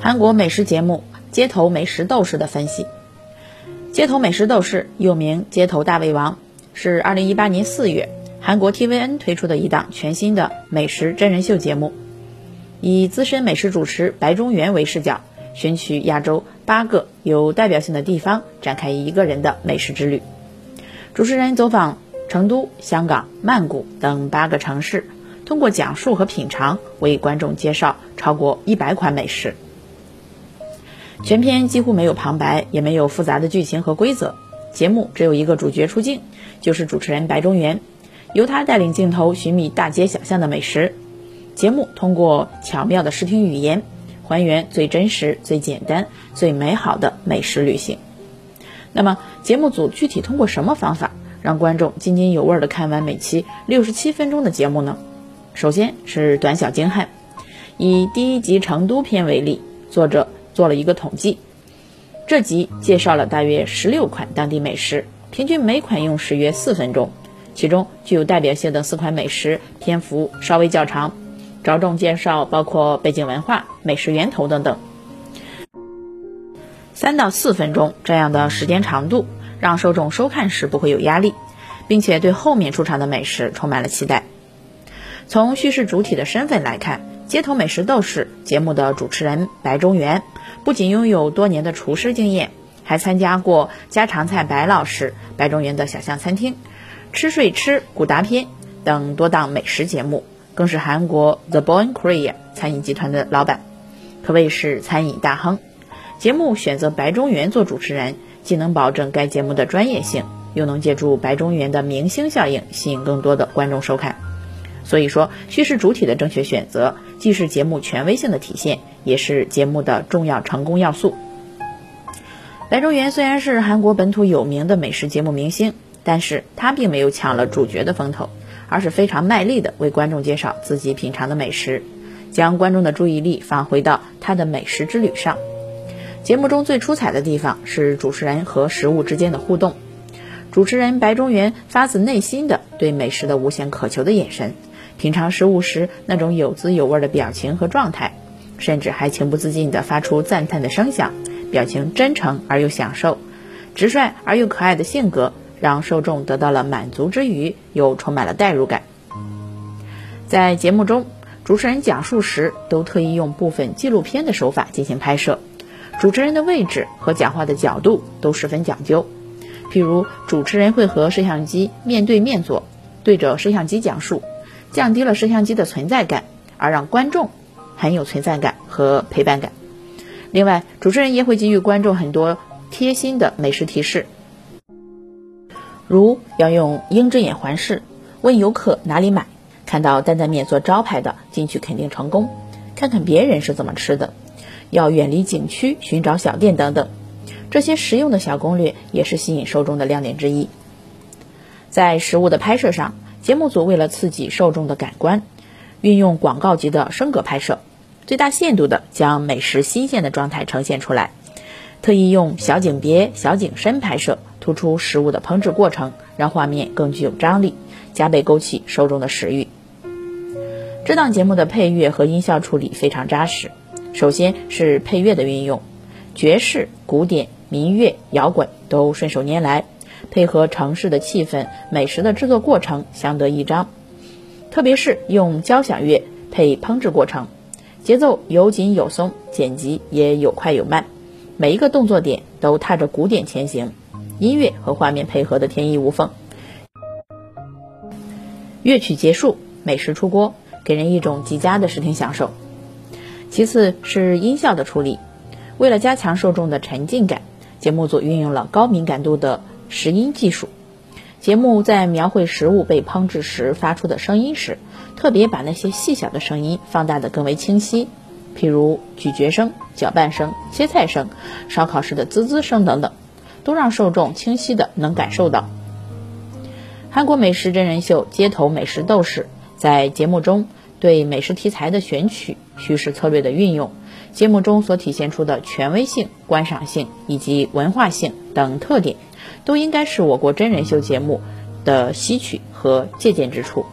韩国美食节目《街头美食斗士》的分析，《街头美食斗士》又名《街头大胃王》，是2018年4月韩国 TVN 推出的一档全新的美食真人秀节目，以资深美食主持白中原为视角，选取亚洲八个有代表性的地方，展开一个人的美食之旅。主持人走访成都、香港、曼谷等八个城市，通过讲述和品尝，为观众介绍超过一百款美食。全片几乎没有旁白，也没有复杂的剧情和规则。节目只有一个主角出镜，就是主持人白中原，由他带领镜头寻觅大街小巷的美食。节目通过巧妙的视听语言，还原最真实、最简单、最美好的美食旅行。那么，节目组具体通过什么方法，让观众津津有味地看完每期六十七分钟的节目呢？首先是短小精悍。以第一集成都篇为例，作者。做了一个统计，这集介绍了大约十六款当地美食，平均每款用时约四分钟。其中具有代表性的四款美食篇幅稍微较长，着重介绍包括背景文化、美食源头等等。三到四分钟这样的时间长度，让受众收看时不会有压力，并且对后面出场的美食充满了期待。从叙事主体的身份来看。街头美食斗士节目的主持人白中原，不仅拥有多年的厨师经验，还参加过家常菜白老师、白中原的小巷餐厅、吃睡吃古达篇等多档美食节目，更是韩国 The Born Korea 餐饮集团的老板，可谓是餐饮大亨。节目选择白中原做主持人，既能保证该节目的专业性，又能借助白中原的明星效应，吸引更多的观众收看。所以说，叙事主体的正确选择，既是节目权威性的体现，也是节目的重要成功要素。白中原虽然是韩国本土有名的美食节目明星，但是他并没有抢了主角的风头，而是非常卖力的为观众介绍自己品尝的美食，将观众的注意力放回到他的美食之旅上。节目中最出彩的地方是主持人和食物之间的互动，主持人白中原发自内心的对美食的无限渴求的眼神。品尝食物时那种有滋有味的表情和状态，甚至还情不自禁地发出赞叹的声响，表情真诚而又享受，直率而又可爱的性格，让受众得到了满足之余，又充满了代入感。在节目中，主持人讲述时都特意用部分纪录片的手法进行拍摄，主持人的位置和讲话的角度都十分讲究。譬如，主持人会和摄像机面对面坐，对着摄像机讲述。降低了摄像机的存在感，而让观众很有存在感和陪伴感。另外，主持人也会给予观众很多贴心的美食提示，如要用鹰之眼环视，问游客哪里买，看到担担面做招牌的进去肯定成功，看看别人是怎么吃的，要远离景区寻找小店等等。这些实用的小攻略也是吸引受众的亮点之一。在食物的拍摄上。节目组为了刺激受众的感官，运用广告级的升格拍摄，最大限度地将美食新鲜的状态呈现出来。特意用小景别、小景深拍摄，突出食物的烹制过程，让画面更具有张力，加倍勾起受众的食欲。这档节目的配乐和音效处理非常扎实。首先是配乐的运用，爵士、古典、民乐、摇滚都顺手拈来。配合城市的气氛，美食的制作过程相得益彰。特别是用交响乐配烹制过程，节奏有紧有松，剪辑也有快有慢，每一个动作点都踏着鼓点前行，音乐和画面配合的天衣无缝。乐曲结束，美食出锅，给人一种极佳的视听享受。其次是音效的处理，为了加强受众的沉浸感，节目组运用了高敏感度的。拾音技术，节目在描绘食物被烹制时发出的声音时，特别把那些细小的声音放大的更为清晰，譬如咀嚼声、搅拌声、切菜声、烧烤时的滋滋声等等，都让受众清晰的能感受到。韩国美食真人秀《街头美食斗士》在节目中对美食题材的选取、叙事策略的运用、节目中所体现出的权威性、观赏性以及文化性等特点。都应该是我国真人秀节目的吸取和借鉴之处。